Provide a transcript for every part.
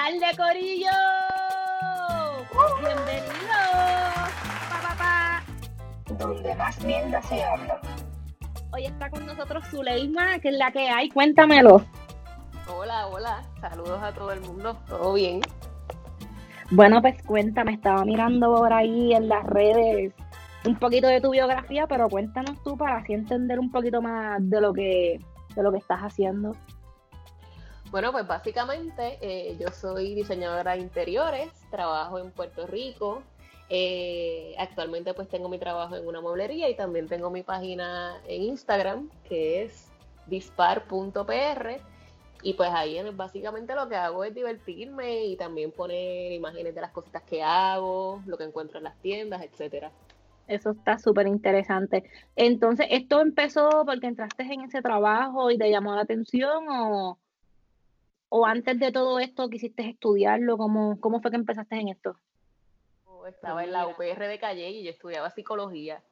tarde, Corillo. Bienvenidos. Pa, pa, pa. Donde más mierda se habla. Hoy está con nosotros Zuleima, que es la que hay. Cuéntamelo. Hola, hola. Saludos a todo el mundo. ¿Todo bien? Bueno, pues cuéntame, estaba mirando por ahí en las redes un poquito de tu biografía, pero cuéntanos tú para así entender un poquito más de lo que, de lo que estás haciendo. Bueno, pues básicamente eh, yo soy diseñadora de interiores, trabajo en Puerto Rico. Eh, actualmente pues tengo mi trabajo en una mueblería y también tengo mi página en Instagram que es dispar.pr y pues ahí básicamente lo que hago es divertirme y también poner imágenes de las cositas que hago, lo que encuentro en las tiendas, etcétera. Eso está súper interesante. Entonces, ¿esto empezó porque entraste en ese trabajo y te llamó la atención o, o antes de todo esto quisiste estudiarlo? ¿Cómo, cómo fue que empezaste en esto? Estaba en la UPR de Calle y yo estudiaba psicología.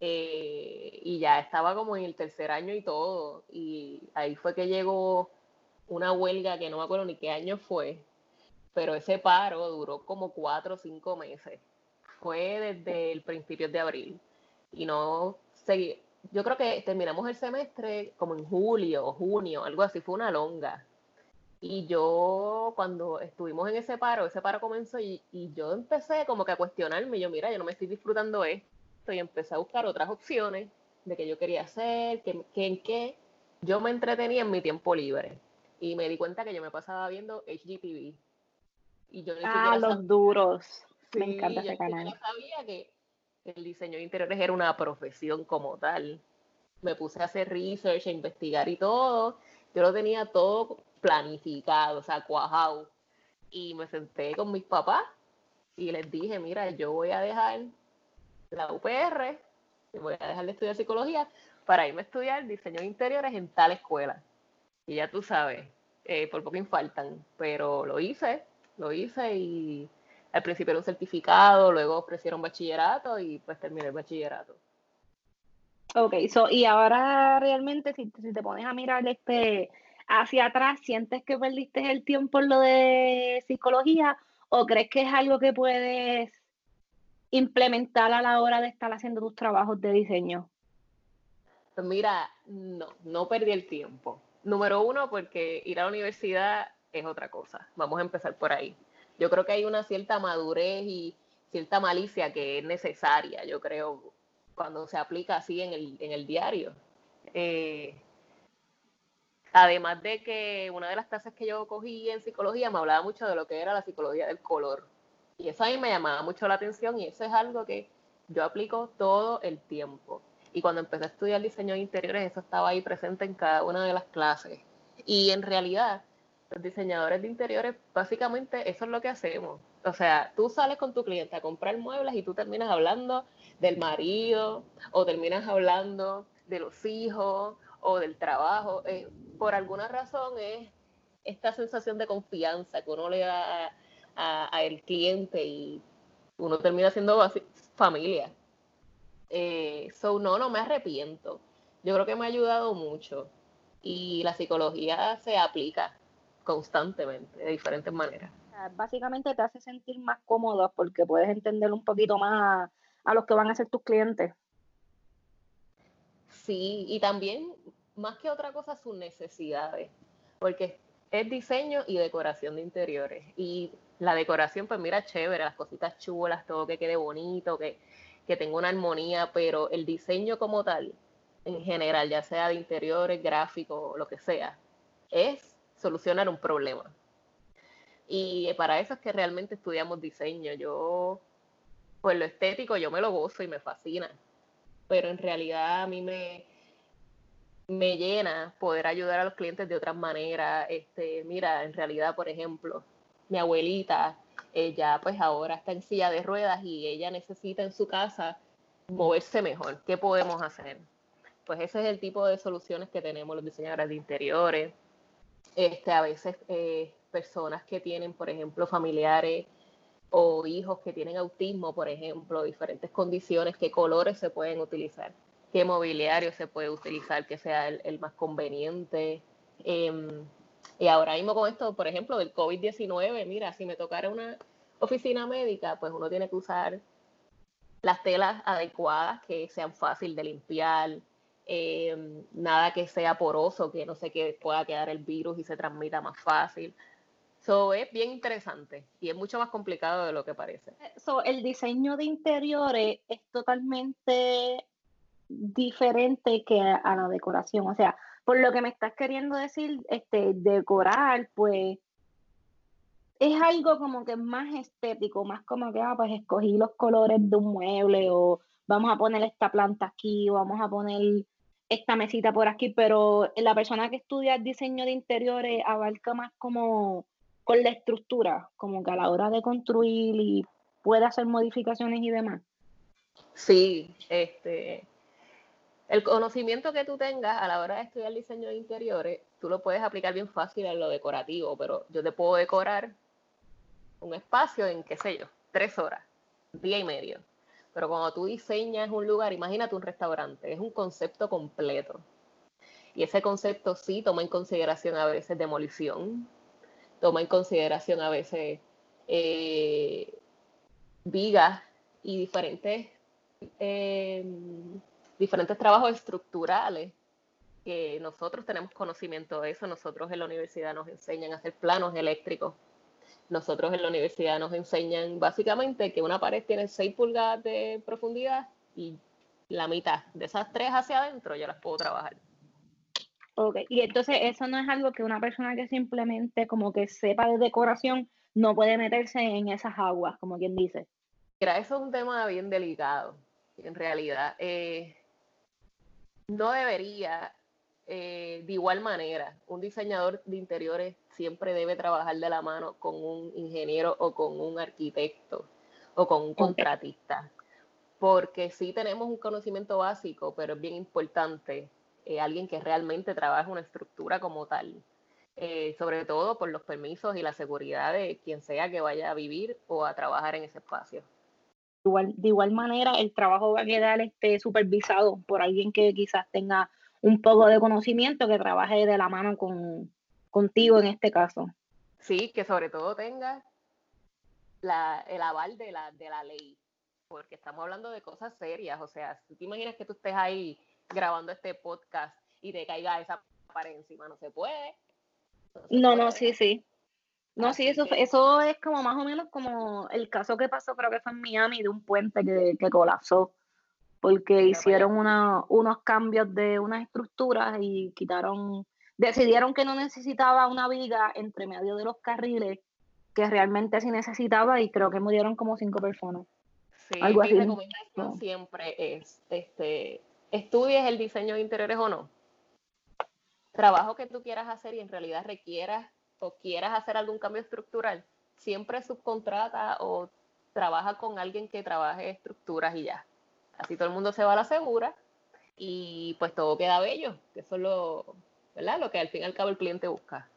Eh, y ya estaba como en el tercer año y todo. Y ahí fue que llegó una huelga que no me acuerdo ni qué año fue, pero ese paro duró como cuatro o cinco meses. Fue desde el principio de abril. Y no seguí. Yo creo que terminamos el semestre como en julio o junio, algo así, fue una longa. Y yo, cuando estuvimos en ese paro, ese paro comenzó y, yo empecé como que a cuestionarme. Yo, mira, yo no me estoy disfrutando esto. Y empecé a buscar otras opciones de qué yo quería hacer, que, en qué yo me entretenía en mi tiempo libre. Y me di cuenta que yo me pasaba viendo HGTV. Y yo ah, los duros. me encanta ese canal. Yo sabía que el diseño de interiores era una profesión como tal. Me puse a hacer research, a investigar y todo. Yo lo tenía todo planificado, o sea, cuajado. Y me senté con mis papás y les dije, mira, yo voy a dejar la UPR, voy a dejar de estudiar psicología para irme a estudiar diseño de interiores en tal escuela. Y ya tú sabes, eh, por poco faltan, pero lo hice, lo hice y al principio era un certificado, luego ofrecieron bachillerato y pues terminé el bachillerato. Ok, so, y ahora realmente si, si te pones a mirar este hacia atrás, ¿sientes que perdiste el tiempo en lo de psicología o crees que es algo que puedes implementar a la hora de estar haciendo tus trabajos de diseño? Pues mira, no, no perdí el tiempo. Número uno, porque ir a la universidad es otra cosa. Vamos a empezar por ahí. Yo creo que hay una cierta madurez y cierta malicia que es necesaria, yo creo, cuando se aplica así en el, en el diario. Eh, Además de que una de las clases que yo cogí en psicología me hablaba mucho de lo que era la psicología del color. Y eso a mí me llamaba mucho la atención y eso es algo que yo aplico todo el tiempo. Y cuando empecé a estudiar diseño de interiores, eso estaba ahí presente en cada una de las clases. Y en realidad, los diseñadores de interiores, básicamente eso es lo que hacemos. O sea, tú sales con tu cliente a comprar muebles y tú terminas hablando del marido o terminas hablando de los hijos o del trabajo. Eh, por alguna razón es esta sensación de confianza que uno le da a, el cliente y uno termina siendo familia. Eh, so, no, no me arrepiento. Yo creo que me ha ayudado mucho y la psicología se aplica constantemente de diferentes maneras. Básicamente te hace sentir más cómodo porque puedes entender un poquito más a los que van a ser tus clientes. Sí, y también más que otra cosa sus necesidades, porque es diseño y decoración de interiores. Y la decoración, pues mira, chévere, las cositas chulas, todo que quede bonito, que, que tenga una armonía, pero el diseño como tal, en general, ya sea de interiores, gráficos, lo que sea, es solucionar un problema. Y para eso es que realmente estudiamos diseño. Yo, pues lo estético, yo me lo gozo y me fascina. Pero en realidad a mí me, me llena poder ayudar a los clientes de otras maneras. Este, mira, en realidad, por ejemplo, mi abuelita, ella pues ahora está en silla de ruedas y ella necesita en su casa moverse mejor. ¿Qué podemos hacer? Pues ese es el tipo de soluciones que tenemos los diseñadores de interiores. Este, a veces eh, personas que tienen, por ejemplo, familiares o hijos que tienen autismo, por ejemplo, diferentes condiciones, qué colores se pueden utilizar qué mobiliario se puede utilizar que sea el, más conveniente. Em, Y ahora mismo con esto, por ejemplo, del COVID-19, mira, si me tocara una oficina médica, pues uno tiene que usar las telas adecuadas que sean fácil de limpiar, eh, nada que sea poroso, que no sé que pueda quedar el virus y se transmita más fácil. So, es bien interesante y es mucho más complicado de lo que parece. So, el diseño de interiores es totalmente diferente que a la decoración. O sea, por lo que me estás queriendo decir, este, decorar, pues es algo como que más estético, más como que, ah, pues escogí los colores de un mueble o vamos a poner esta planta aquí, o vamos a poner esta mesita por aquí, pero la persona que estudia diseño de interiores abarca más como con la estructura, como que a la hora de construir y puede hacer modificaciones y demás. Sí, este, el conocimiento que tú tengas a la hora de estudiar diseño de interiores, tú lo puedes aplicar bien fácil en lo decorativo, pero yo te puedo decorar un espacio en, qué sé yo, tres horas, día y medio. Pero cuando tú diseñas un lugar, imagínate un restaurante, es un concepto completo. Y ese concepto sí toma en consideración a veces demolición, toma en consideración a veces eh, vigas y diferentes, eh, diferentes trabajos estructurales que nosotros tenemos conocimiento de eso. Nosotros en la universidad nos enseñan a hacer planos eléctricos. Nosotros en la universidad nos enseñan básicamente que una pared tiene 6 pulgadas de profundidad y la mitad de esas tres hacia adentro yo las puedo trabajar. Ok, y entonces eso no es algo que una persona que simplemente como que sepa de decoración no puede meterse en esas aguas, como quien dice. Mira, eso es un tema bien delicado, en realidad. Eh, no debería, eh, de igual manera, un diseñador de interiores siempre debe trabajar de la mano con un ingeniero o con un arquitecto o con un contratista, porque sí tenemos un conocimiento básico, pero es bien importante eh, alguien que realmente trabaje una estructura como tal. Eh, sobre todo por los permisos y la seguridad de quien sea que vaya a vivir o a trabajar en ese espacio. Igual, de igual manera, el trabajo va a quedar este, supervisado por alguien que quizás tenga un poco de conocimiento, que trabaje de la mano con, contigo en este caso. Sí, que sobre todo tenga la, el aval de la, de la ley, porque estamos hablando de cosas serias, o sea, si te imaginas que tú estés ahí grabando este podcast y te caiga esa pared encima, no se puede. No, no, sí, sí. No, sí, eso, eso es como más o menos como el caso que pasó, creo que fue en Miami, de un puente que, que colapsó, porque hicieron una, unos cambios de unas estructuras y quitaron, decidieron que no necesitaba una viga entre medio de los carriles, que realmente sí necesitaba, y creo que murieron como cinco personas. Sí, Algo mi recomendación siempre es este estudies el diseño de interiores o no, trabajo que tú quieras hacer y en realidad requieras o quieras hacer algún cambio estructural, siempre subcontrata o trabaja con alguien que trabaje estructuras y ya. Así todo el mundo se va a la segura y pues todo queda bello, que eso es lo, ¿verdad? lo que al fin y al cabo el cliente busca.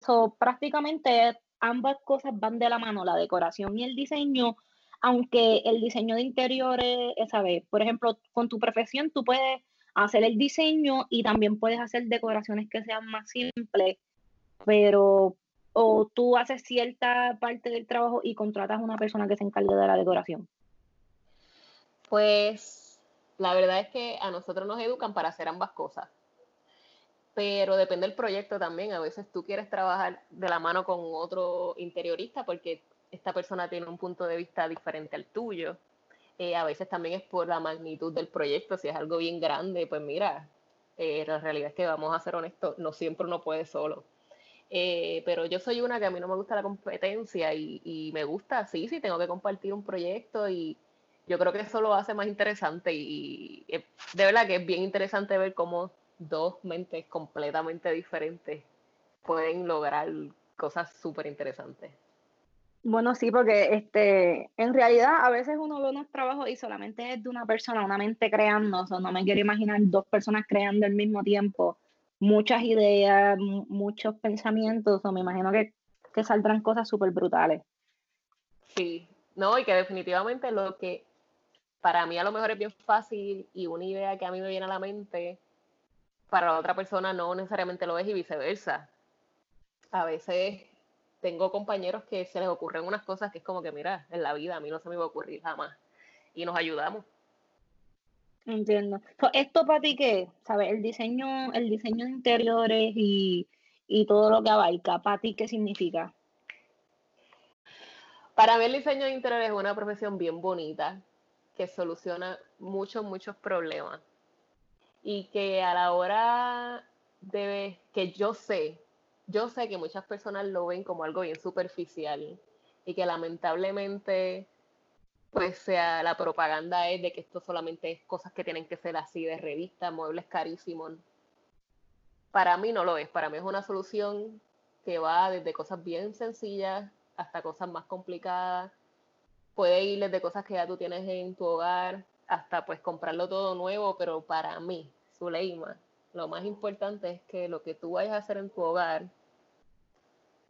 So, prácticamente ambas cosas van de la mano, la decoración y el diseño, aunque el diseño de interiores, esa vez, por ejemplo, con tu profesión tú puedes hacer el diseño y también puedes hacer decoraciones que sean más simples, pero o tú haces cierta parte del trabajo y contratas a una persona que se encargue de la decoración. Pues la verdad es que a nosotros nos educan para hacer ambas cosas, pero depende del proyecto también. A veces tú quieres trabajar de la mano con otro interiorista porque esta persona tiene un punto de vista diferente al tuyo. Eh, a veces también es por la magnitud del proyecto, si es algo bien grande, pues mira, eh, la realidad es que vamos a ser honestos, no siempre uno puede solo. Eh, pero yo soy una que a mí no me gusta la competencia y, me gusta, sí, sí, tengo que compartir un proyecto y yo creo que eso lo hace más interesante y, y de verdad que es bien interesante ver cómo dos mentes completamente diferentes pueden lograr cosas súper interesantes. Bueno, sí, porque este, en realidad a veces uno ve unos trabajos y solamente es de una persona, una mente creando, o sea, no me quiero imaginar dos personas creando al mismo tiempo muchas ideas, muchos pensamientos, o me imagino que, que saldrán cosas súper brutales. Sí, no, y que definitivamente lo que para mí a lo mejor es bien fácil y una idea que a mí me viene a la mente, para la otra persona no necesariamente lo es y viceversa. a veces tengo compañeros que se les ocurren unas cosas que es como que, mira, en la vida a mí no se me va a ocurrir jamás. Y nos ayudamos. Entiendo. ¿Esto para ti qué? ¿Sabes? El diseño, el diseño de interiores y, y todo lo que abarca, ¿para ti qué significa? Para mí el diseño de interiores es una profesión bien bonita que soluciona muchos, muchos problemas. Y que a la hora de que yo sé, yo sé que muchas personas lo ven como algo bien superficial y que lamentablemente pues sea la propaganda es de que esto solamente es cosas que tienen que ser así de revista, muebles carísimos. Para mí no lo es, para mí es una solución que va desde cosas bien sencillas hasta cosas más complicadas. Puede ir desde cosas que ya tú tienes en tu hogar hasta pues comprarlo todo nuevo, pero para mí, Zuleima, lo más importante es que lo que tú vayas a hacer en tu hogar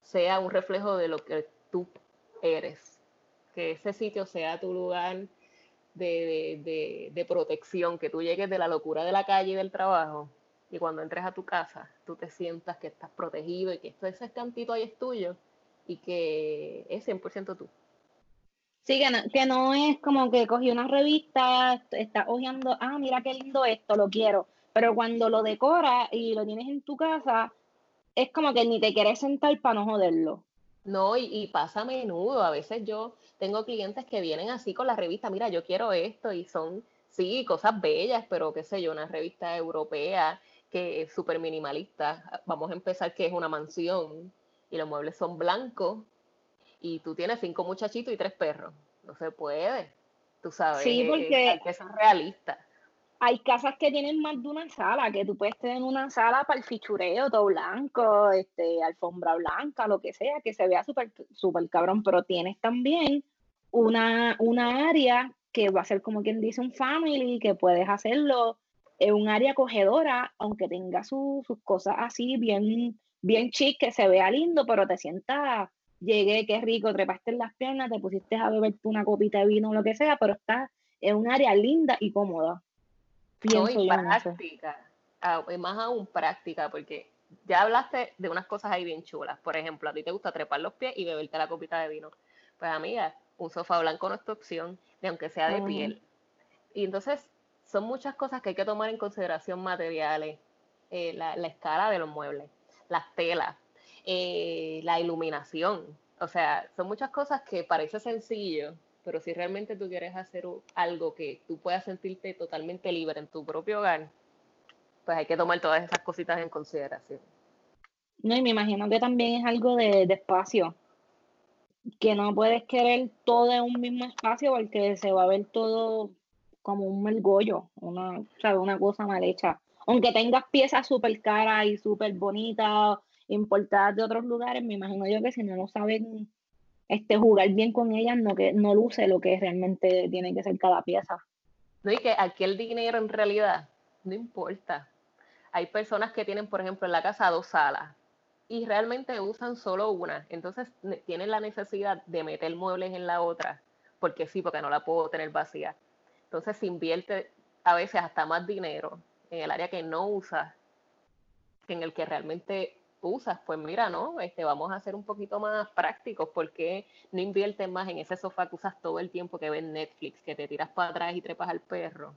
sea un reflejo de lo que tú eres, que ese sitio sea tu lugar de, de, protección, que tú llegues de la locura de la calle y del trabajo y cuando entres a tu casa tú te sientas que estás protegido y que ese cantito ahí es tuyo y que es 100% tú. Sí, que no, que no es como que cogí una revista, está hojeando, ah, mira qué lindo esto, lo quiero. Pero cuando lo decoras y lo tienes en tu casa, es como que ni te quieres sentar para no joderlo. No, y, y, pasa a menudo. A veces yo tengo clientes que vienen así con la revista, mira, yo quiero esto, y son, sí, cosas bellas, pero qué sé yo, una revista europea que es súper minimalista. Vamos a empezar que es una mansión y los muebles son blancos y tú tienes cinco muchachitos y tres perros. No se puede, tú sabes. Sí, porque hay que ser realista. Hay casas que tienen más de una sala, que tú puedes tener una sala para el fichureo, todo blanco, este, alfombra blanca, lo que sea, que se vea súper super cabrón, pero tienes también una, una área que va a ser como quien dice un family, que puedes hacerlo en un área acogedora, aunque tenga sus cosas así bien bien chic, que se vea lindo, pero te sientas, llegué, qué rico, trepaste en las piernas, te pusiste a beberte una copita de vino o lo que sea, pero estás en un área linda y cómoda. Pienso práctica, ah, más aún práctica, porque ya hablaste de unas cosas ahí bien chulas. Por ejemplo, a ti te gusta trepar los pies y beberte la copita de vino. Pues amiga, un sofá blanco no es tu opción, ni aunque sea de piel. Y entonces son muchas cosas que hay que tomar en consideración materiales, eh, la, la escala de los muebles las telas, eh, la iluminación. O sea, son muchas cosas que parece sencillo, pero si realmente tú quieres hacer algo que tú puedas sentirte totalmente libre en tu propio hogar, pues hay que tomar todas esas cositas en consideración. No, y me imagino que también es algo de, espacio, que no puedes querer todo en un mismo espacio porque se va a ver todo como un mergollo, una, una cosa mal hecha aunque tengas piezas súper caras y súper bonitas, importadas de otros lugares, me imagino yo que si no lo saben este, jugar bien con ellas, no, que, no luce lo que realmente tiene que ser cada pieza. No, y que aquí el dinero en realidad no importa. Hay personas que tienen, por ejemplo, en la casa dos salas y realmente usan solo una. Entonces tienen la necesidad de meter muebles en la otra, porque sí, porque no la puedo tener vacía. Entonces se invierte a veces hasta más dinero en el área que no usas, que en el que realmente usas, pues mira, no, este, vamos a ser un poquito más prácticos, porque no inviertes más en ese sofá que usas todo el tiempo que ves Netflix, que te tiras para atrás y trepas al perro,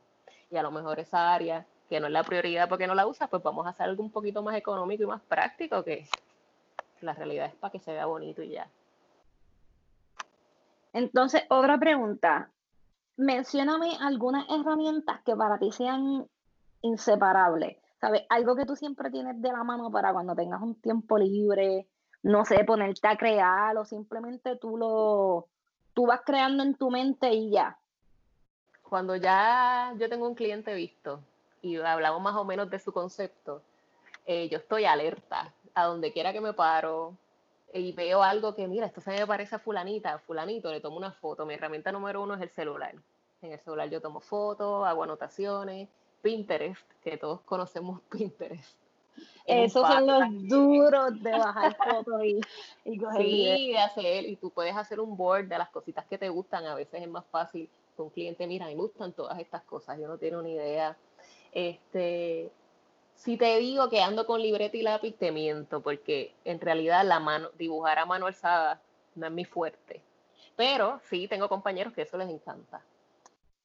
y a lo mejor esa área que no es la prioridad porque no la usas, pues vamos a hacer algo un poquito más económico y más práctico, que la realidad es para que se vea bonito y ya. Entonces, otra pregunta. Mencióname algunas herramientas que para ti sean inseparable. ¿Sabes? Algo que tú siempre tienes de la mano para cuando tengas un tiempo libre, no sé, ponerte a crear o simplemente tú lo, tú vas creando en tu mente y ya. Cuando ya yo tengo un cliente visto y hablamos más o menos de su concepto, eh, yo estoy alerta a donde quiera que me paro y veo algo que, mira, esto se me parece a fulanita, fulanito, le tomo una foto. Mi herramienta número uno es el celular. En el celular yo tomo fotos, hago anotaciones Pinterest, que todos conocemos Pinterest. Esos son los duros de bajar fotos y, y coger Sí, de hacer, y tú puedes hacer un board de las cositas que te gustan. A veces es más fácil con un cliente, mira, me gustan todas estas cosas, yo no tengo ni idea. Este, Si te digo que ando con libreta y lápiz, te miento, porque en realidad la mano, dibujar a mano alzada no es mi fuerte. Pero sí tengo compañeros que eso les encanta.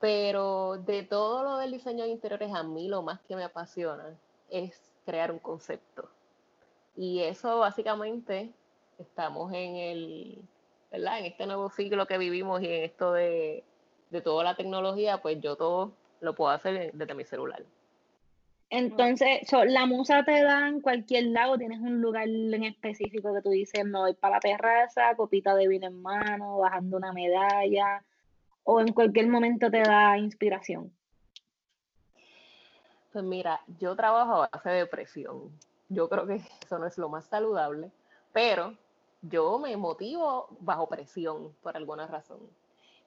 Pero de todo lo del diseño de interiores, a mí lo más que me apasiona es crear un concepto. Y eso básicamente estamos en el, ¿verdad? En este nuevo siglo que vivimos y en esto de, de toda la tecnología, pues yo todo lo puedo hacer desde mi celular. Entonces, la musa te da en cualquier lado, tienes un lugar en específico que tú dices, no voy para la terraza, copita de vino en mano, bajando una medalla, o en cualquier momento te da inspiración. Pues mira, yo trabajo a base de presión. Yo creo que eso no es lo más saludable, pero yo me motivo bajo presión por alguna razón.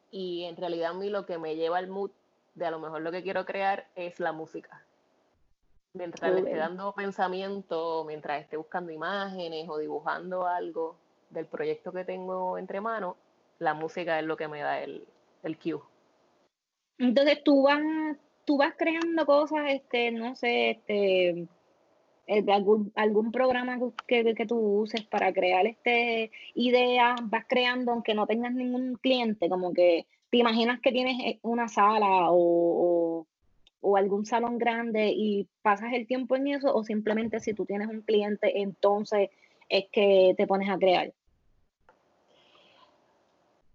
Y en realidad a mí lo que me lleva al mood de a lo mejor lo que quiero crear es la música mientras le esté dando pensamiento, mientras esté buscando imágenes o dibujando algo del proyecto que tengo entre manos, la música es lo que me da el, el cue. Entonces tú vas, tú vas creando cosas, este, no sé, este, eh, algún, programa que, que, tú uses para crear este ideas, vas creando aunque no tengas ningún cliente, como que te imaginas que tienes eh, una sala o o algún salón grande y pasas el tiempo en eso o simplemente si tú tienes un cliente entonces es que te pones a crear?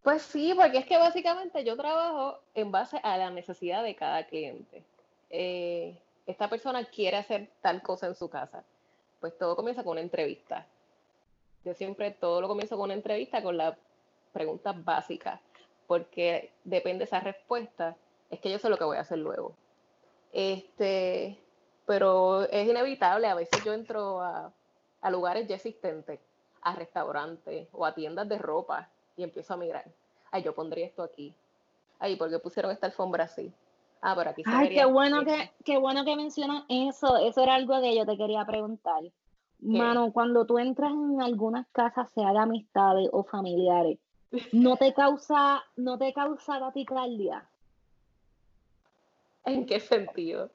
Pues sí, porque es que básicamente yo trabajo en base a la necesidad de cada cliente. Eh, esta persona quiere hacer tal cosa en su casa. Pues todo comienza con una entrevista. Yo siempre todo lo comienzo con una entrevista con las preguntas básicas, porque depende de esa respuesta, es que yo sé lo que voy a hacer luego. Este, pero es inevitable, a veces yo entro a, lugares ya existentes, a restaurantes o a tiendas de ropa y empiezo a mirar. Ay, yo pondría esto aquí. Ay, ¿por qué pusieron esta alfombra así? Ah, pero aquí se Ay, qué bueno que, qué bueno que mencionas eso. Eso era algo que yo te quería preguntar. Mano, cuando tú entras en algunas casas, sea de amistades o familiares, ¿no te causa, no te causa taquicardia? ¿En qué sentido?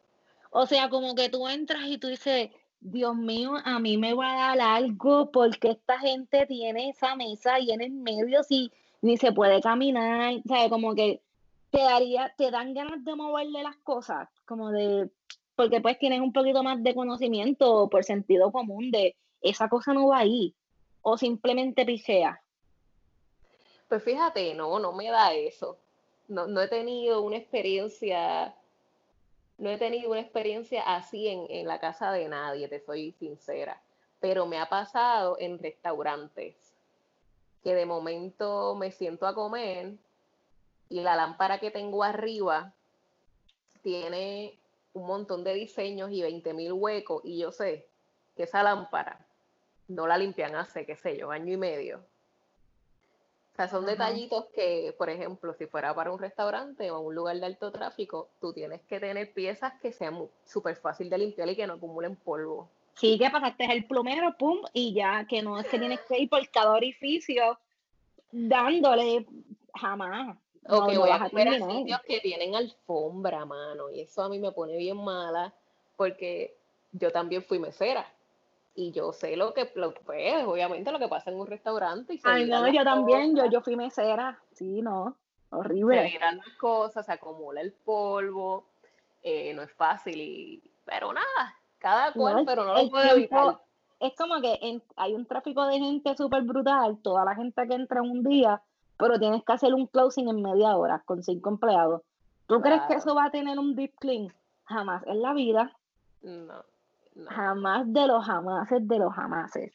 O sea, como que tú entras y tú dices, Dios mío, a mí me va a dar algo porque esta gente tiene esa mesa ahí en el medio si ni se puede caminar, ¿sabes? Como que te daría, te dan ganas de moverle las cosas, como de, porque pues tienes un poquito más de conocimiento por sentido común de esa cosa no va ahí, o simplemente pisea. Pues fíjate, no, no me da eso. No he tenido una experiencia no he tenido una experiencia así en, la casa de nadie, te soy sincera, pero me ha pasado en restaurantes que de momento me siento a comer y la lámpara que tengo arriba tiene un montón de diseños y 20 mil huecos y yo sé que esa lámpara no la limpian hace, qué sé yo, año y medio o sea, son detallitos que, por ejemplo, si fuera para un restaurante o un lugar de alto tráfico, tú tienes que tener piezas que sean súper fácil de limpiar y que no acumulen polvo. Sí, que pasaste el plumero, pum, y ya, que no es que tienes que ir por cada orificio dándole jamás. O que voy a comer a sitios que tienen alfombra, mano, y eso a mí me pone bien mala, porque yo también fui mesera y yo sé lo que, lo, pues, obviamente lo que pasa en un restaurante. Y Ay, no, yo también, yo, yo fui mesera, sí, no, horrible. Se las cosas, se acumula el polvo, eh, no es fácil, y, pero nada, cada cual, pero no lo puede evitar. Es como que hay un tráfico de gente súper brutal, toda la gente que entra un día, pero tienes que hacer un closing en media hora con cinco empleados. ¿Tú crees que eso va a tener un deep clean? Jamás en la vida. No. Jamás de los jamases de los jamases.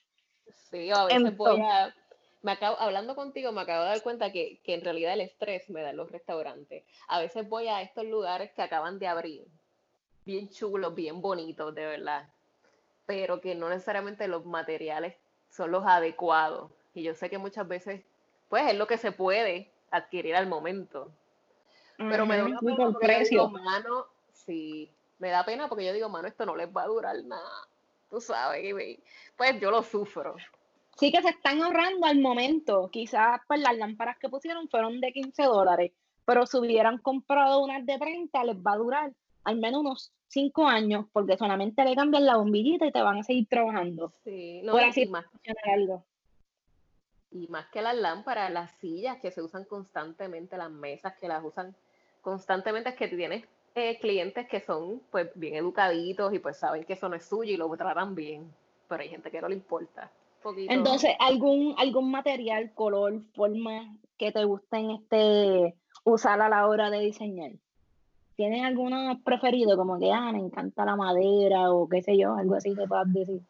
Sí, a veces voy a. Me acabo, hablando contigo, me acabo de dar cuenta que, en realidad el estrés me da en los restaurantes. A veces voy a estos lugares que acaban de abrir, bien chulos, bien bonitos, de verdad, pero que no necesariamente los materiales son los adecuados. Y yo sé que muchas veces, pues es lo que se puede adquirir al momento. Pero me da una pena precio. mano, sí, me da pena porque yo digo, mano, esto no les va a durar nada. Tú sabes, pues yo lo sufro. Sí que se están ahorrando al momento. Quizás pues las lámparas que pusieron fueron de 15 dólares, pero si hubieran comprado unas de 30 les va a durar al menos unos cinco años, porque solamente le cambian la bombillita y te van a seguir trabajando. Sí, no, Por y así más, mencionar algo. y más que las lámparas, las sillas que se usan constantemente, las mesas que las usan constantemente, es que tienes eh, clientes que son pues bien educaditos y pues saben que eso no es suyo y lo tratan bien, pero hay gente que no le importa. Poquito. Entonces, ¿algún, algún material, color, forma que te guste en este usar a la hora de diseñar? ¿Tienes alguno preferido? Como que, ah, me encanta la madera o qué sé yo, algo así que puedas decir.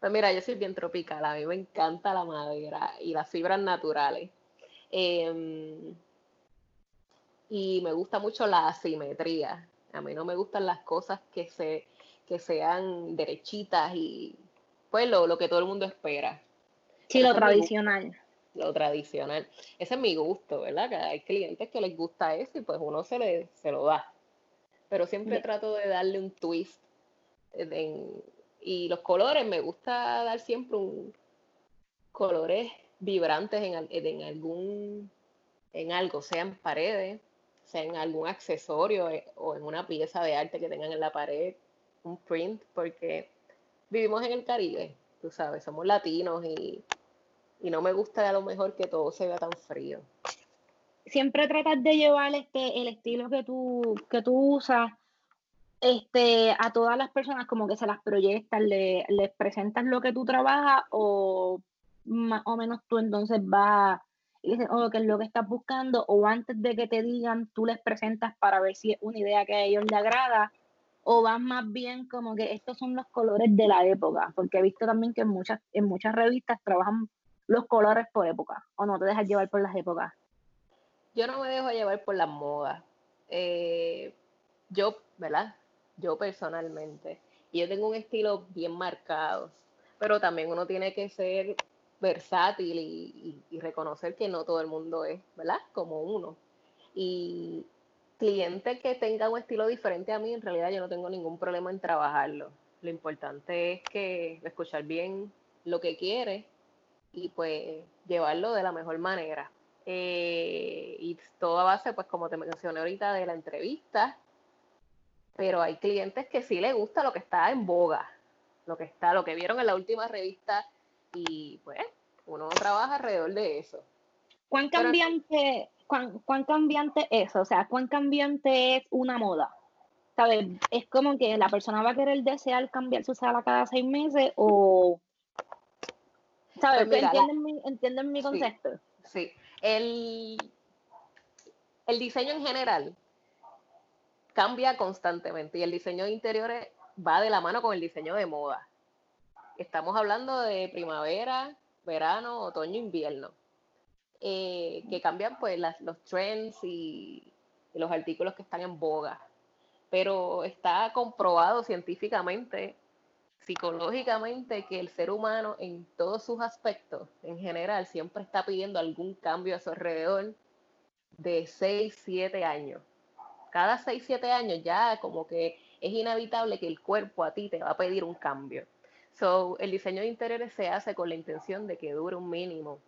Pues mira, yo soy bien tropical, a mí me encanta la madera y las fibras naturales. Em, y me gusta mucho la asimetría. A mí no me gustan las cosas que se que sean derechitas y pues lo, lo que todo el mundo espera. Sí, Pero lo tradicional. lo tradicional. Ese es mi gusto, ¿verdad? Que hay clientes que les gusta eso y pues uno se, le, se lo da. Pero siempre trato de darle un twist. en- y los colores, me gusta dar siempre un, colores vibrantes en, en algún en algo, sea en paredes, sea en algún accesorio eh, o en una pieza de arte que tengan en la pared, un print, porque vivimos en el Caribe, tú sabes, somos latinos y, y no me gusta a lo mejor que todo se vea tan frío. Siempre tratas de llevar este, el estilo que tú, que tú usas este, a todas las personas, como que se las proyectas, le, les presentas lo que tú trabajas o más o menos tú entonces vas y dices, oh, qué es lo que estás buscando, o antes de que te digan, tú les presentas para ver si es una idea que a ellos les agrada, o vas más bien como que estos son los colores de la época, porque he visto también que en muchas, en muchas revistas trabajan los colores por época, o no te dejas llevar por las épocas. Yo no me dejo llevar por las modas. Eh, yo, ¿verdad? Yo personalmente. Y yo tengo un estilo bien marcado. Pero también uno tiene que ser versátil y, reconocer que no todo el mundo es, ¿verdad? Como uno. Y cliente que tenga un estilo diferente a mí, en realidad yo no tengo ningún problema en trabajarlo. Lo importante es que escuchar bien lo que quiere y pues llevarlo de la mejor manera. Eh, y todo a base, pues como te mencioné ahorita, de la entrevista, pero hay clientes que sí les gusta lo que está en boga, lo que está, lo que vieron en la última revista y pues uno trabaja alrededor de eso. ¿Cuán Pero- cambiante, cuán, cuán cambiante es? O sea, ¿cuán cambiante es una moda? ¿Sabes? Es como que la persona va a querer desear cambiar su sala cada seis meses o... ¿Sabes? Pues ¿Entienden, mi, entienden mi Sí. concepto? Sí, el, el diseño en general cambia constantemente y el diseño de interiores va de la mano con el diseño de moda. Estamos hablando de primavera, verano, otoño, invierno, eh, que cambian pues las- los trends y, y los artículos que están en boga. Pero está comprobado científicamente, psicológicamente, que el ser humano en todos sus aspectos, en general, siempre está pidiendo algún cambio a su alrededor de 6, 7 años. Cada 6, 7 años ya como que es inevitable que el cuerpo a ti te va a pedir un cambio. So, el diseño de interiores se hace con la intención de que dure un mínimo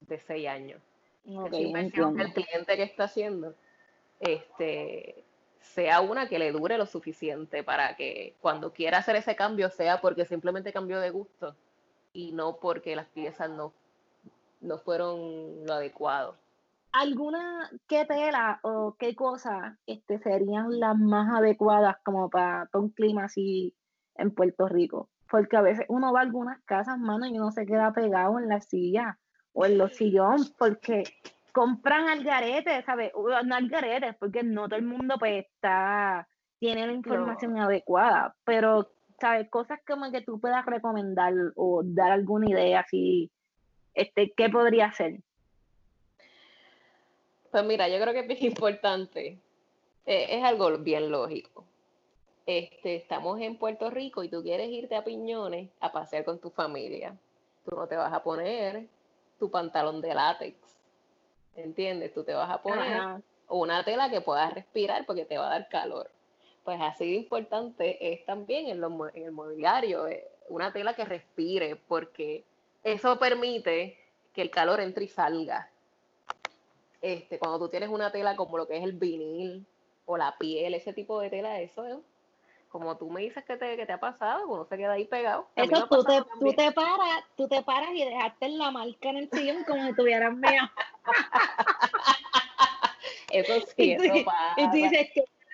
de 6 años. Ok, Esa inversión que el cliente que está haciendo este, sea una que le dure lo suficiente para que cuando quiera hacer ese cambio sea porque simplemente cambió de gusto y no porque las piezas no, no fueron lo adecuado. ¿Alguna, qué tela o qué cosas este, serían las más adecuadas como para un clima así en Puerto Rico? Porque a veces uno va a algunas casas, mano, y uno se queda pegado en la silla o en los sillones porque compran al garete, ¿sabes? O No al garete, porque no todo el mundo pues está, tiene la información adecuada, pero, ¿sabes? Cosas como que tú puedas recomendar o dar alguna idea así, este, ¿qué podría ser? Pues mira, yo creo que es bien importante. eh, es algo bien lógico. Este, estamos en Puerto Rico y tú quieres irte a Piñones a pasear con tu familia. Tú no te vas a poner tu pantalón de látex. ¿Entiendes? Tú te vas a poner Ajá. una tela que puedas respirar porque te va a dar calor. Pues así de importante es también en, los en el mobiliario, eh, una tela que respire porque eso permite que el calor entre y salga. Este, cuando tú tienes una tela como lo que es el vinil o la piel, ese tipo de tela, eso es como tú me dices que te, que te ha pasado, uno se queda ahí pegado. Eso tú te, tú te, paras, tú te paras y dejaste la marca en el sillón como si tuvieras mío. eso sí, eso pasa. Y tú dices,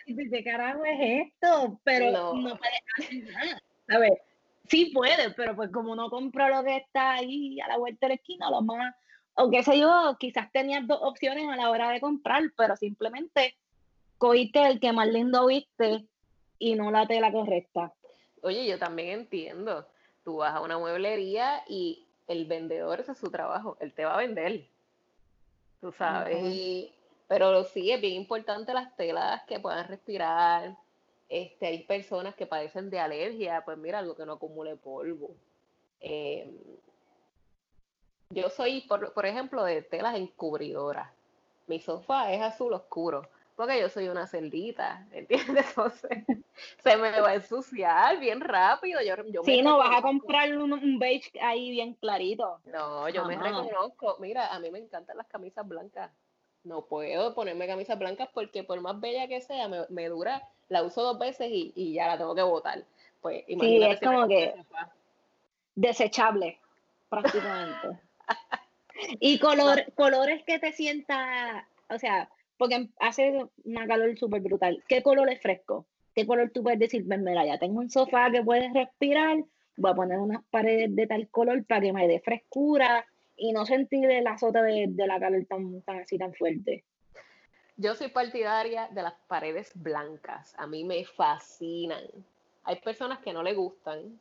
¿qué, carajo es esto? Pero no, no puedes hacer nada. A ver, sí puede, pero pues como no compro lo que está ahí a la vuelta de la esquina, lo más, o qué sé yo, quizás tenías dos opciones a la hora de comprar, pero simplemente cogiste el que más lindo viste y no la tela correcta. Oye, yo también entiendo. Tú vas a una mueblería y el vendedor, ese es su trabajo, él te va a vender. Tú sabes. pero sí, es bien importante las telas que puedan respirar. Este, hay personas que padecen de alergia, pues mira, algo que no acumule polvo. Em, yo soy, por, por ejemplo, de telas encubridoras. Mi sofá es azul oscuro porque yo soy una celdita, ¿entiendes? Entonces se me va a ensuciar bien rápido. Yo, yo sí, no vas a comprar un, beige ahí bien clarito. No, yo me reconozco. Mira, a mí me encantan las camisas blancas. No puedo ponerme camisas blancas porque por más bella que sea, me, dura, la uso dos veces y, ya la tengo que botar. Pues sí, es como que desechable, prácticamente. y color, colores que te sienta, o sea, porque hace una calor súper brutal. ¿Qué color es fresco? ¿Qué color tú puedes decir? Pues mira, ya tengo un sofá que puedes respirar, voy a poner unas paredes de tal color para que me dé frescura y no sentir el azote de, la calor tan, así tan fuerte. Yo soy partidaria de las paredes blancas. A mí me fascinan. Hay personas que no le gustan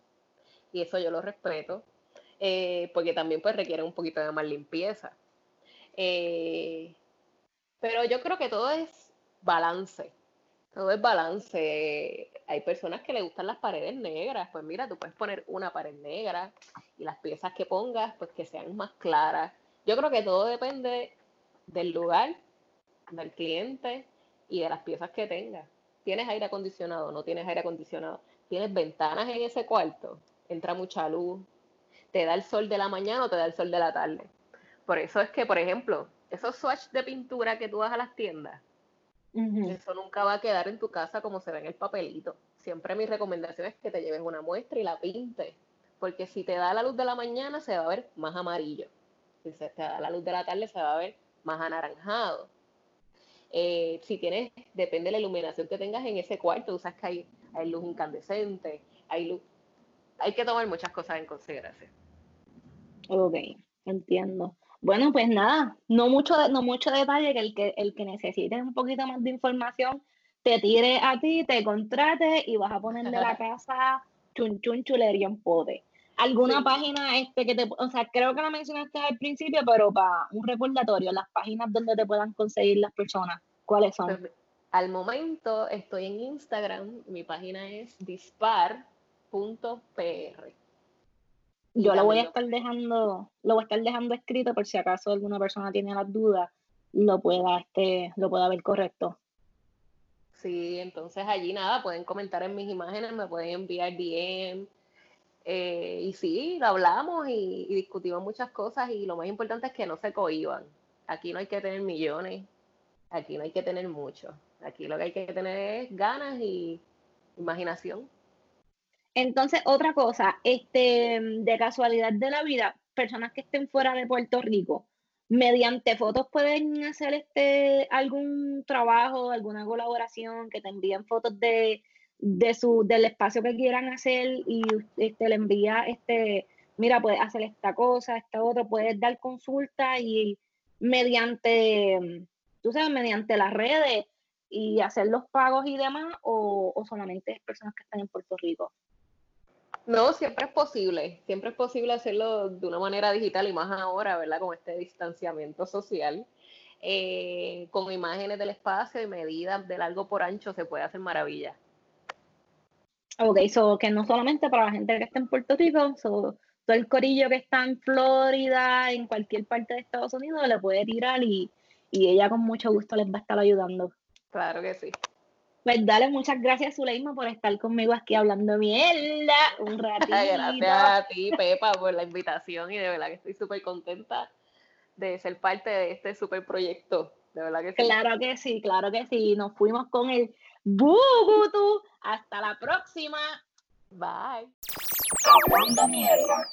y eso yo lo respeto, eh, porque también pues requieren un poquito de más limpieza. Eh, pero yo creo que todo es balance. Todo es balance. Hay personas que le gustan las paredes negras. Pues mira, tú puedes poner una pared negra y las piezas que pongas, pues que sean más claras. Yo creo que todo depende del lugar, del cliente y de las piezas que tengas. ¿Tienes aire acondicionado? ¿No tienes aire acondicionado? ¿Tienes ventanas en ese cuarto? Entra mucha luz. ¿Te da el sol de la mañana o te da el sol de la tarde? Por eso es que, por ejemplo, esos swatch de pintura que tú vas a las tiendas, eso nunca va a quedar en tu casa como se ve en el papelito. Siempre mi recomendación es que te lleves una muestra y la pintes, porque si te da la luz de la mañana se va a ver más amarillo, si se te da la luz de la tarde se va a ver más anaranjado. Eh, si tienes, depende de la iluminación que tengas en ese cuarto, tú sabes que hay, hay luz incandescente, hay luz, hay que tomar muchas cosas en consideración. Ok, entiendo. Bueno, pues nada, no mucho, no mucho detalle, que el que, el que necesite un poquito más de información, te tire a ti, te contrate y vas a ponerle la casa chun chun chulería en pote. ¿Alguna página este que te, o sea, creo que la mencionaste al principio, pero para un recordatorio, las páginas donde te puedan conseguir las personas, ¿cuáles son? Pues, al momento estoy en Instagram, mi página es dispar.pr. Yo lo voy a estar dejando, lo voy a estar dejando escrito por si acaso alguna persona tiene las dudas, lo pueda, este, lo pueda ver correcto. Sí, entonces allí nada, pueden comentar en mis imágenes, me pueden enviar DM. Eh, y sí, lo hablamos y, discutimos muchas cosas y lo más importante es que no se cohiban. Aquí no hay que tener millones, aquí no hay que tener mucho. Aquí lo que hay que tener es ganas y imaginación. Entonces, otra cosa, este, de casualidad de la vida, personas que estén fuera de Puerto Rico, mediante fotos pueden hacer este algún trabajo, alguna colaboración, que te envíen fotos de, de su, del espacio que quieran hacer y este, le envía, este, mira, puedes hacer esta cosa, esta otra, puedes dar consulta y mediante, tú sabes, mediante las redes y hacer los pagos y demás, o, o solamente personas que están en Puerto Rico. No, siempre es posible, siempre es posible hacerlo de una manera digital y más ahora, ¿verdad? Con este distanciamiento social. Eh, con imágenes del espacio y medidas de largo por ancho se puede hacer maravilla. Ok, so que no solamente para la gente que está en Puerto Rico, todo el corillo que está en Florida, en cualquier parte de Estados Unidos, le puede tirar y, y ella con mucho gusto les va a estar ayudando. Claro que sí. Pues dale, muchas gracias, Zuleima, por estar conmigo aquí hablando mierda un ratito. gracias a ti, Pepa, por la invitación y de verdad que estoy súper contenta de ser parte de este súper proyecto. De verdad que sí. Claro que sí, claro que sí. Nos fuimos con el Bugutu. Hasta la próxima. Bye. Hablando mierda.